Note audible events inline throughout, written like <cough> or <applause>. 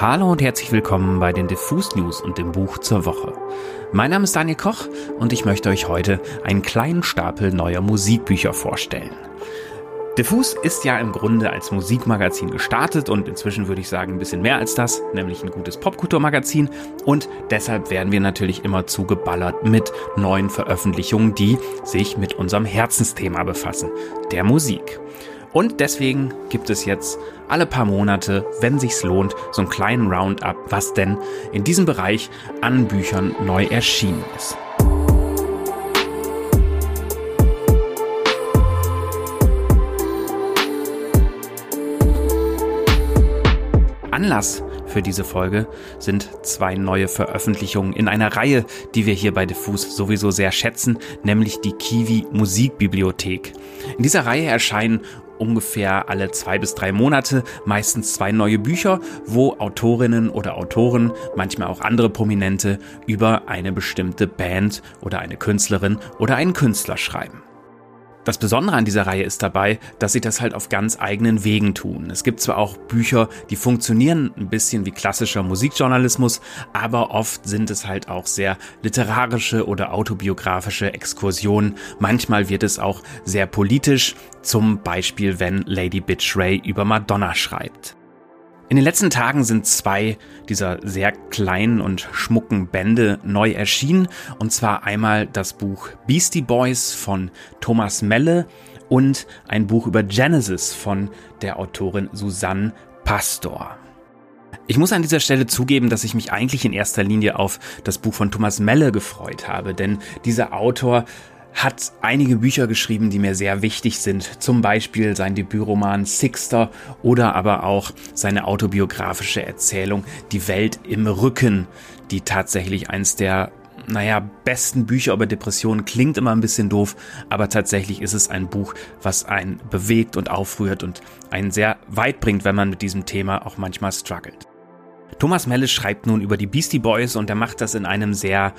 Hallo und herzlich willkommen bei den Diffus News und dem Buch zur Woche. Mein Name ist Daniel Koch und ich möchte euch heute einen kleinen Stapel neuer Musikbücher vorstellen. Diffus ist ja im Grunde als Musikmagazin gestartet und inzwischen würde ich sagen ein bisschen mehr als das, nämlich ein gutes Popkulturmagazin und deshalb werden wir natürlich immer zugeballert mit neuen Veröffentlichungen, die sich mit unserem Herzensthema befassen, der Musik. Und deswegen gibt es jetzt alle paar Monate, wenn sich's lohnt, so einen kleinen Roundup, was denn in diesem Bereich an Büchern neu erschienen ist. Anlass für diese Folge sind zwei neue Veröffentlichungen in einer Reihe, die wir hier bei Diffus sowieso sehr schätzen, nämlich die Kiwi Musikbibliothek. In dieser Reihe erscheinen ungefähr alle zwei bis drei Monate meistens zwei neue Bücher, wo Autorinnen oder Autoren, manchmal auch andere Prominente, über eine bestimmte Band oder eine Künstlerin oder einen Künstler schreiben. Das Besondere an dieser Reihe ist dabei, dass sie das halt auf ganz eigenen Wegen tun. Es gibt zwar auch Bücher, die funktionieren ein bisschen wie klassischer Musikjournalismus, aber oft sind es halt auch sehr literarische oder autobiografische Exkursionen. Manchmal wird es auch sehr politisch, zum Beispiel wenn Lady Bitch Ray über Madonna schreibt. In den letzten Tagen sind zwei dieser sehr kleinen und schmucken Bände neu erschienen. Und zwar einmal das Buch Beastie Boys von Thomas Melle und ein Buch über Genesis von der Autorin Susanne Pastor. Ich muss an dieser Stelle zugeben, dass ich mich eigentlich in erster Linie auf das Buch von Thomas Melle gefreut habe, denn dieser Autor hat einige Bücher geschrieben, die mir sehr wichtig sind. Zum Beispiel sein Debütroman Sixter oder aber auch seine autobiografische Erzählung Die Welt im Rücken, die tatsächlich eins der naja, besten Bücher über Depressionen klingt immer ein bisschen doof, aber tatsächlich ist es ein Buch, was einen bewegt und aufrührt und einen sehr weit bringt, wenn man mit diesem Thema auch manchmal struggelt. Thomas Melle schreibt nun über die Beastie Boys und er macht das in einem sehr,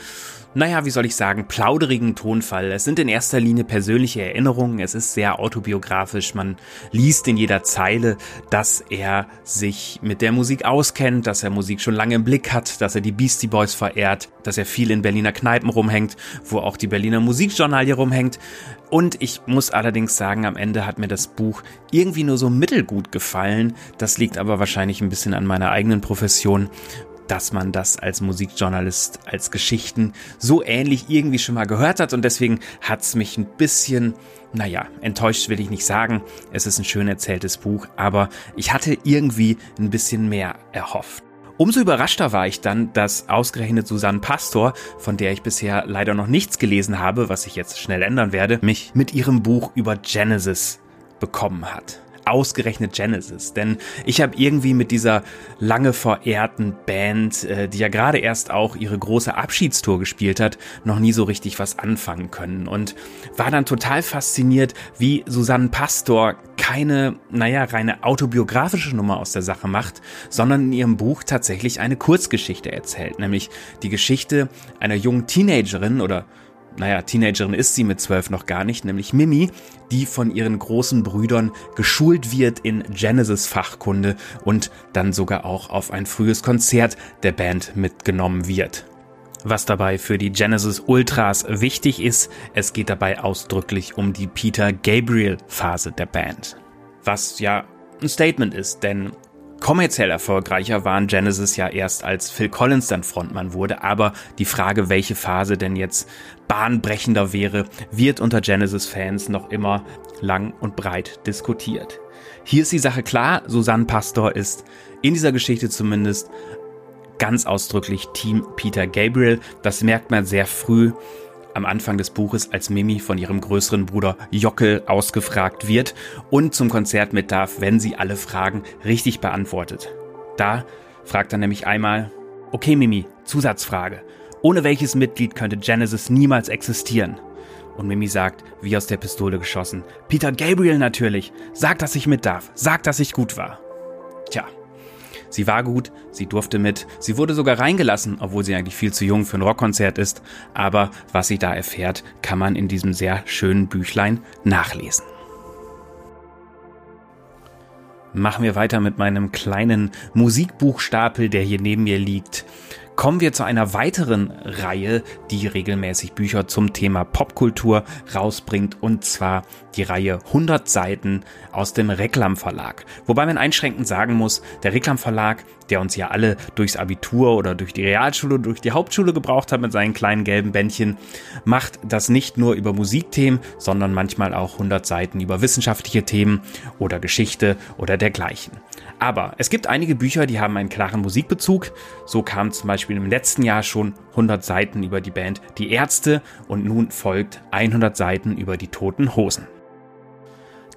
naja, wie soll ich sagen, plauderigen Tonfall. Es sind in erster Linie persönliche Erinnerungen, es ist sehr autobiografisch, man liest in jeder Zeile, dass er sich mit der Musik auskennt, dass er Musik schon lange im Blick hat, dass er die Beastie Boys verehrt, dass er viel in Berliner Kneipen rumhängt, wo auch die Berliner Musikjournalie rumhängt. Und ich muss allerdings sagen, am Ende hat mir das Buch irgendwie nur so mittelgut gefallen. Das liegt aber wahrscheinlich ein bisschen an meiner eigenen Profession, dass man das als Musikjournalist, als Geschichten so ähnlich irgendwie schon mal gehört hat. Und deswegen hat's mich ein bisschen, naja, enttäuscht will ich nicht sagen. Es ist ein schön erzähltes Buch, aber ich hatte irgendwie ein bisschen mehr erhofft. Umso überraschter war ich dann, dass ausgerechnet Susanne Pastor, von der ich bisher leider noch nichts gelesen habe, was ich jetzt schnell ändern werde, mich mit ihrem Buch über Genesis bekommen hat ausgerechnet Genesis. Denn ich habe irgendwie mit dieser lange verehrten Band, äh, die ja gerade erst auch ihre große Abschiedstour gespielt hat, noch nie so richtig was anfangen können. Und war dann total fasziniert, wie Susanne Pastor keine, naja, reine autobiografische Nummer aus der Sache macht, sondern in ihrem Buch tatsächlich eine Kurzgeschichte erzählt. Nämlich die Geschichte einer jungen Teenagerin oder naja, Teenagerin ist sie mit zwölf noch gar nicht, nämlich Mimi, die von ihren großen Brüdern geschult wird in Genesis-Fachkunde und dann sogar auch auf ein frühes Konzert der Band mitgenommen wird. Was dabei für die Genesis Ultras wichtig ist, es geht dabei ausdrücklich um die Peter Gabriel Phase der Band. Was ja ein Statement ist, denn Kommerziell erfolgreicher waren Genesis ja erst als Phil Collins dann Frontmann wurde, aber die Frage, welche Phase denn jetzt bahnbrechender wäre, wird unter Genesis-Fans noch immer lang und breit diskutiert. Hier ist die Sache klar, Susanne Pastor ist in dieser Geschichte zumindest ganz ausdrücklich Team Peter Gabriel. Das merkt man sehr früh am Anfang des Buches, als Mimi von ihrem größeren Bruder Jockel ausgefragt wird und zum Konzert mit darf, wenn sie alle Fragen richtig beantwortet. Da fragt er nämlich einmal, okay Mimi, Zusatzfrage. Ohne welches Mitglied könnte Genesis niemals existieren? Und Mimi sagt, wie aus der Pistole geschossen, Peter Gabriel natürlich. Sag, dass ich mit darf. Sag, dass ich gut war. Tja, Sie war gut, sie durfte mit, sie wurde sogar reingelassen, obwohl sie eigentlich viel zu jung für ein Rockkonzert ist, aber was sie da erfährt, kann man in diesem sehr schönen Büchlein nachlesen. machen wir weiter mit meinem kleinen Musikbuchstapel, der hier neben mir liegt kommen wir zu einer weiteren Reihe, die regelmäßig Bücher zum Thema Popkultur rausbringt und zwar die Reihe 100 Seiten aus dem Reklam Verlag. Wobei man einschränkend sagen muss, der Reklam Verlag, der uns ja alle durchs Abitur oder durch die Realschule, durch die Hauptschule gebraucht hat mit seinen kleinen gelben Bändchen, macht das nicht nur über Musikthemen, sondern manchmal auch 100 Seiten über wissenschaftliche Themen oder Geschichte oder dergleichen. Aber es gibt einige Bücher, die haben einen klaren Musikbezug. So kam zum Beispiel im letzten Jahr schon 100 Seiten über die Band Die Ärzte und nun folgt 100 Seiten über die Toten Hosen.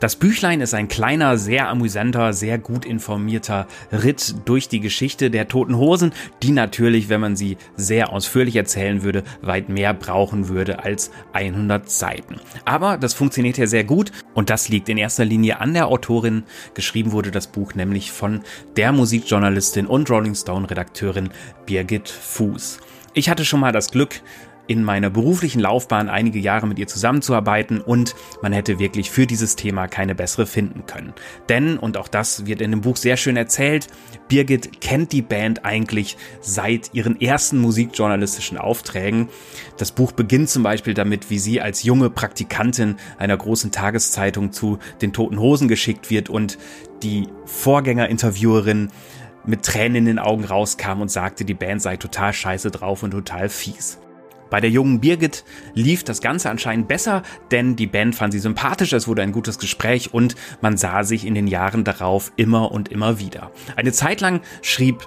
Das Büchlein ist ein kleiner, sehr amüsanter, sehr gut informierter Ritt durch die Geschichte der Toten Hosen, die natürlich, wenn man sie sehr ausführlich erzählen würde, weit mehr brauchen würde als 100 Seiten. Aber das funktioniert ja sehr gut und das liegt in erster Linie an der Autorin. Geschrieben wurde das Buch nämlich von der Musikjournalistin und Rolling Stone Redakteurin Birgit Fuß. Ich hatte schon mal das Glück, in meiner beruflichen Laufbahn einige Jahre mit ihr zusammenzuarbeiten und man hätte wirklich für dieses Thema keine bessere finden können. Denn, und auch das wird in dem Buch sehr schön erzählt, Birgit kennt die Band eigentlich seit ihren ersten musikjournalistischen Aufträgen. Das Buch beginnt zum Beispiel damit, wie sie als junge Praktikantin einer großen Tageszeitung zu den Toten Hosen geschickt wird und die Vorgängerinterviewerin mit Tränen in den Augen rauskam und sagte, die Band sei total scheiße drauf und total fies. Bei der jungen Birgit lief das Ganze anscheinend besser, denn die Band fand sie sympathisch, es wurde ein gutes Gespräch und man sah sich in den Jahren darauf immer und immer wieder. Eine Zeit lang schrieb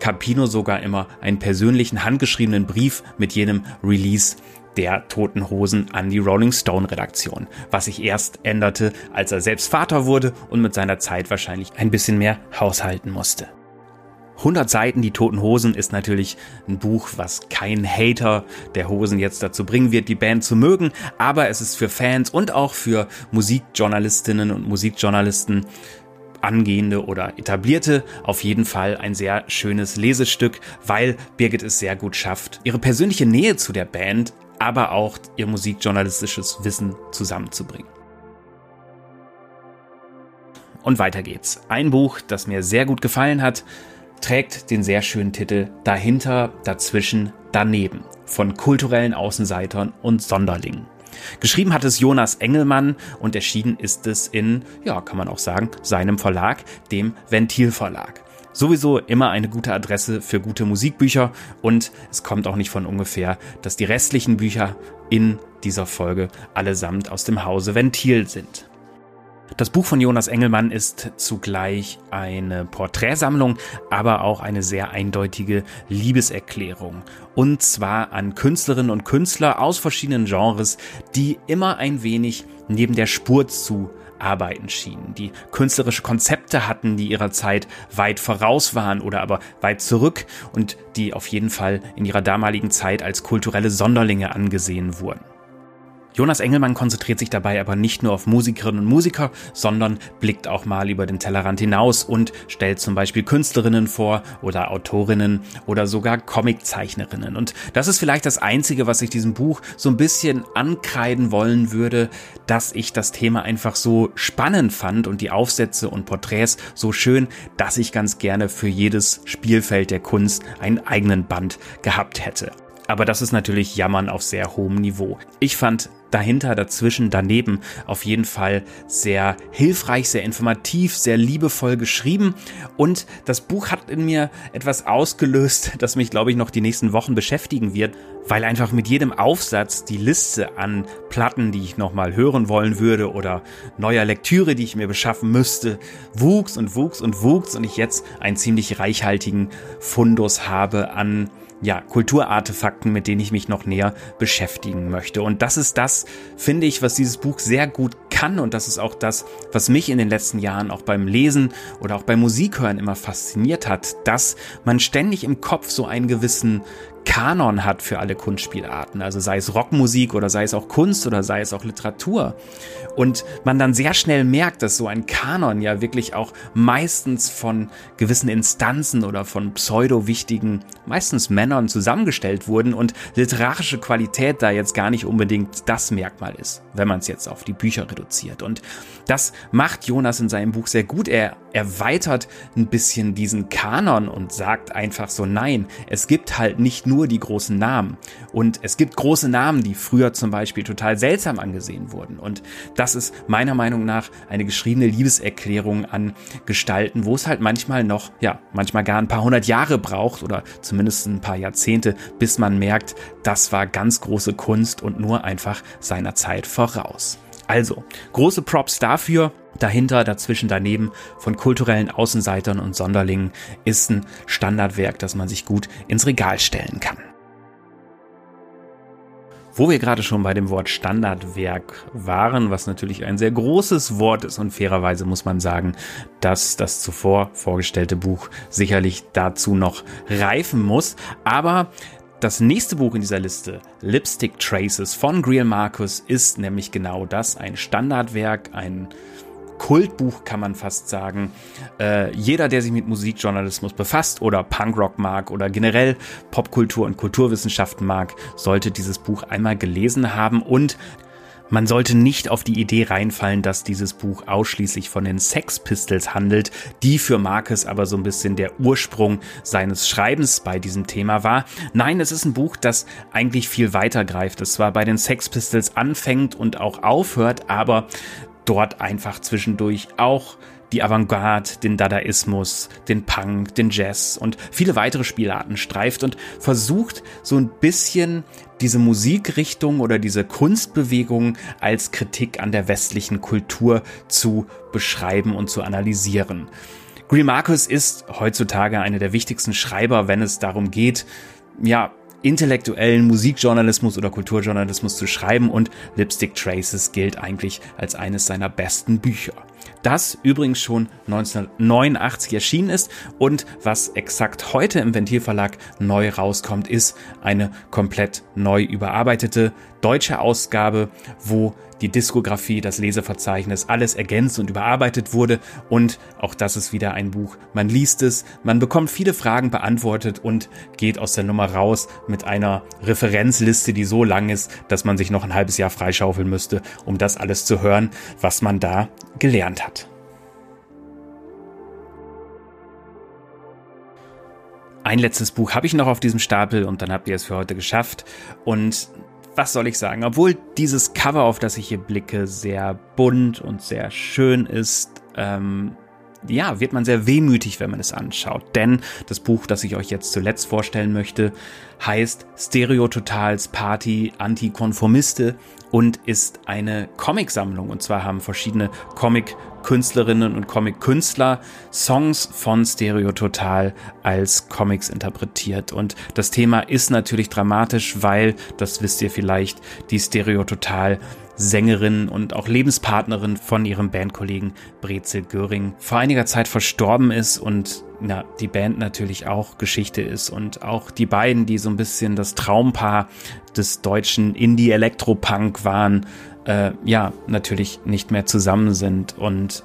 Capino sogar immer einen persönlichen handgeschriebenen Brief mit jenem Release der Toten Hosen an die Rolling Stone Redaktion, was sich erst änderte, als er selbst Vater wurde und mit seiner Zeit wahrscheinlich ein bisschen mehr haushalten musste. 100 Seiten, die Toten Hosen, ist natürlich ein Buch, was kein Hater der Hosen jetzt dazu bringen wird, die Band zu mögen, aber es ist für Fans und auch für Musikjournalistinnen und Musikjournalisten angehende oder etablierte auf jeden Fall ein sehr schönes Lesestück, weil Birgit es sehr gut schafft, ihre persönliche Nähe zu der Band, aber auch ihr musikjournalistisches Wissen zusammenzubringen. Und weiter geht's. Ein Buch, das mir sehr gut gefallen hat, trägt den sehr schönen Titel Dahinter, dazwischen, daneben von kulturellen Außenseitern und Sonderlingen. Geschrieben hat es Jonas Engelmann und erschienen ist es in, ja, kann man auch sagen, seinem Verlag, dem Ventil Verlag. Sowieso immer eine gute Adresse für gute Musikbücher und es kommt auch nicht von ungefähr, dass die restlichen Bücher in dieser Folge allesamt aus dem Hause Ventil sind. Das Buch von Jonas Engelmann ist zugleich eine Porträtsammlung, aber auch eine sehr eindeutige Liebeserklärung. Und zwar an Künstlerinnen und Künstler aus verschiedenen Genres, die immer ein wenig neben der Spur zu arbeiten schienen, die künstlerische Konzepte hatten, die ihrer Zeit weit voraus waren oder aber weit zurück und die auf jeden Fall in ihrer damaligen Zeit als kulturelle Sonderlinge angesehen wurden. Jonas Engelmann konzentriert sich dabei aber nicht nur auf Musikerinnen und Musiker, sondern blickt auch mal über den Tellerrand hinaus und stellt zum Beispiel Künstlerinnen vor oder Autorinnen oder sogar Comiczeichnerinnen. Und das ist vielleicht das Einzige, was ich diesem Buch so ein bisschen ankreiden wollen würde, dass ich das Thema einfach so spannend fand und die Aufsätze und Porträts so schön, dass ich ganz gerne für jedes Spielfeld der Kunst einen eigenen Band gehabt hätte. Aber das ist natürlich Jammern auf sehr hohem Niveau. Ich fand dahinter, dazwischen, daneben auf jeden Fall sehr hilfreich, sehr informativ, sehr liebevoll geschrieben. Und das Buch hat in mir etwas ausgelöst, <laughs> das mich, glaube ich, noch die nächsten Wochen beschäftigen wird, weil einfach mit jedem Aufsatz die Liste an Platten, die ich nochmal hören wollen würde oder neuer Lektüre, die ich mir beschaffen müsste, wuchs und wuchs und wuchs und ich jetzt einen ziemlich reichhaltigen Fundus habe an ja, Kulturartefakten, mit denen ich mich noch näher beschäftigen möchte. Und das ist das, finde ich, was dieses Buch sehr gut kann. Und das ist auch das, was mich in den letzten Jahren auch beim Lesen oder auch beim Musikhören immer fasziniert hat, dass man ständig im Kopf so einen gewissen Kanon hat für alle Kunstspielarten, also sei es Rockmusik oder sei es auch Kunst oder sei es auch Literatur. Und man dann sehr schnell merkt, dass so ein Kanon ja wirklich auch meistens von gewissen Instanzen oder von pseudo-wichtigen, meistens Männern zusammengestellt wurden und literarische Qualität da jetzt gar nicht unbedingt das Merkmal ist, wenn man es jetzt auf die Bücher reduziert. Und das macht Jonas in seinem Buch sehr gut. Er erweitert ein bisschen diesen Kanon und sagt einfach so, nein, es gibt halt nicht nur die großen Namen. Und es gibt große Namen, die früher zum Beispiel total seltsam angesehen wurden. Und das ist meiner Meinung nach eine geschriebene Liebeserklärung an Gestalten, wo es halt manchmal noch, ja, manchmal gar ein paar hundert Jahre braucht oder zumindest ein paar Jahrzehnte, bis man merkt, das war ganz große Kunst und nur einfach seiner Zeit voraus. Also, große Props dafür. Dahinter, dazwischen, daneben von kulturellen Außenseitern und Sonderlingen ist ein Standardwerk, das man sich gut ins Regal stellen kann. Wo wir gerade schon bei dem Wort Standardwerk waren, was natürlich ein sehr großes Wort ist und fairerweise muss man sagen, dass das zuvor vorgestellte Buch sicherlich dazu noch reifen muss. Aber das nächste Buch in dieser Liste, Lipstick Traces von Greil Marcus, ist nämlich genau das, ein Standardwerk, ein Kultbuch kann man fast sagen. Äh, jeder, der sich mit Musikjournalismus befasst oder Punkrock mag oder generell Popkultur und Kulturwissenschaften mag, sollte dieses Buch einmal gelesen haben und man sollte nicht auf die Idee reinfallen, dass dieses Buch ausschließlich von den Sex Pistols handelt, die für Marcus aber so ein bisschen der Ursprung seines Schreibens bei diesem Thema war. Nein, es ist ein Buch, das eigentlich viel weiter greift. Es zwar bei den Sex Pistols anfängt und auch aufhört, aber dort einfach zwischendurch auch die Avantgarde, den Dadaismus, den Punk, den Jazz und viele weitere Spielarten streift und versucht so ein bisschen diese Musikrichtung oder diese Kunstbewegung als Kritik an der westlichen Kultur zu beschreiben und zu analysieren. Greer Marcus ist heutzutage einer der wichtigsten Schreiber, wenn es darum geht, ja, intellektuellen Musikjournalismus oder Kulturjournalismus zu schreiben. Und Lipstick Traces gilt eigentlich als eines seiner besten Bücher das übrigens schon 1989 erschienen ist und was exakt heute im Ventilverlag neu rauskommt, ist eine komplett neu überarbeitete deutsche Ausgabe, wo die Diskografie, das Leseverzeichnis, alles ergänzt und überarbeitet wurde. Und auch das ist wieder ein Buch. Man liest es, man bekommt viele Fragen beantwortet und geht aus der Nummer raus mit einer Referenzliste, die so lang ist, dass man sich noch ein halbes Jahr freischaufeln müsste, um das alles zu hören, was man da gelernt hat. Ein letztes Buch habe ich noch auf diesem Stapel und dann habt ihr es für heute geschafft. Und was soll ich sagen? Obwohl dieses Cover, auf das ich hier blicke, sehr bunt und sehr schön ist, ähm, ja, wird man sehr wehmütig, wenn man es anschaut. Denn das Buch, das ich euch jetzt zuletzt vorstellen möchte, heißt Stereototals Party Antikonformiste und ist eine Comicsammlung. Und zwar haben verschiedene Comic-Künstlerinnen und Comic-Künstler Songs von Stereototal als Comics interpretiert. Und das Thema ist natürlich dramatisch, weil, das wisst ihr vielleicht, die Stereototal Sängerin und auch Lebenspartnerin von ihrem Bandkollegen Brezel Göring vor einiger Zeit verstorben ist und ja, die Band natürlich auch Geschichte ist und auch die beiden, die so ein bisschen das Traumpaar des deutschen Indie-Elektropunk waren, äh, ja, natürlich nicht mehr zusammen sind. Und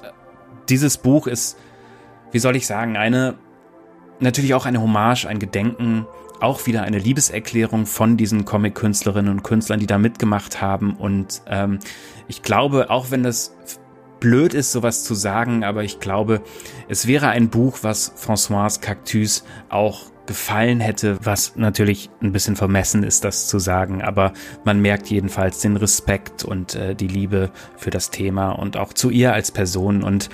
dieses Buch ist, wie soll ich sagen, eine, natürlich auch eine Hommage, ein Gedenken auch wieder eine Liebeserklärung von diesen Comic-Künstlerinnen und Künstlern, die da mitgemacht haben. Und ähm, ich glaube, auch wenn das blöd ist, sowas zu sagen, aber ich glaube, es wäre ein Buch, was François Cactus auch gefallen hätte, was natürlich ein bisschen vermessen ist, das zu sagen, aber man merkt jedenfalls den Respekt und äh, die Liebe für das Thema und auch zu ihr als Person und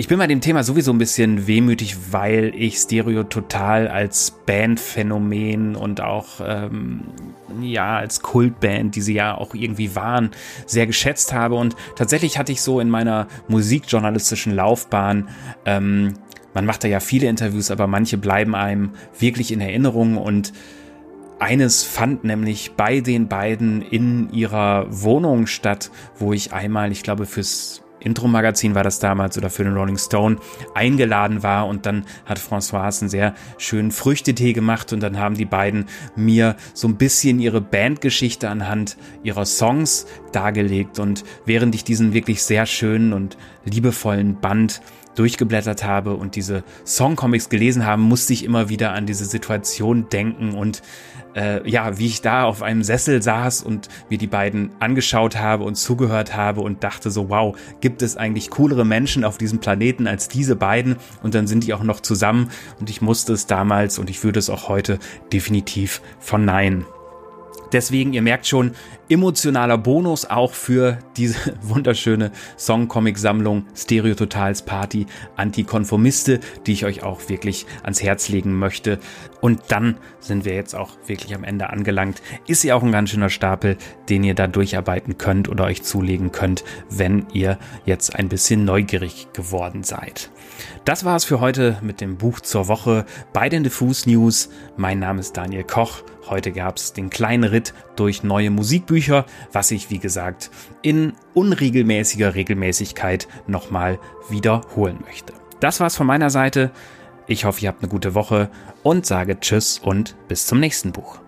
ich bin bei dem Thema sowieso ein bisschen wehmütig, weil ich Stereo total als Bandphänomen und auch ähm, ja als Kultband, die sie ja auch irgendwie waren, sehr geschätzt habe. Und tatsächlich hatte ich so in meiner musikjournalistischen Laufbahn ähm, man macht da ja viele Interviews, aber manche bleiben einem wirklich in Erinnerung und eines fand nämlich bei den beiden in ihrer Wohnung statt, wo ich einmal, ich glaube, fürs Intro-Magazin war das damals oder für den Rolling Stone eingeladen war und dann hat François einen sehr schönen Früchtetee gemacht und dann haben die beiden mir so ein bisschen ihre Bandgeschichte anhand ihrer Songs dargelegt und während ich diesen wirklich sehr schönen und liebevollen Band durchgeblättert habe und diese Songcomics gelesen habe, musste ich immer wieder an diese Situation denken und äh, ja, wie ich da auf einem Sessel saß und mir die beiden angeschaut habe und zugehört habe und dachte so, wow, gibt es eigentlich coolere Menschen auf diesem Planeten als diese beiden? Und dann sind die auch noch zusammen und ich musste es damals und ich würde es auch heute definitiv verneinen. Deswegen, ihr merkt schon, emotionaler Bonus auch für diese <laughs> wunderschöne Songcomic-Sammlung Stereo Totals Party Antikonformiste, die ich euch auch wirklich ans Herz legen möchte. Und dann sind wir jetzt auch wirklich am Ende angelangt. Ist ja auch ein ganz schöner Stapel, den ihr da durcharbeiten könnt oder euch zulegen könnt, wenn ihr jetzt ein bisschen neugierig geworden seid. Das war's für heute mit dem Buch zur Woche bei den Diffus News. Mein Name ist Daniel Koch. Heute gab's den kleinen Ritt durch neue Musikbücher, was ich, wie gesagt, in unregelmäßiger Regelmäßigkeit nochmal wiederholen möchte. Das war's von meiner Seite. Ich hoffe, ihr habt eine gute Woche und sage Tschüss und bis zum nächsten Buch.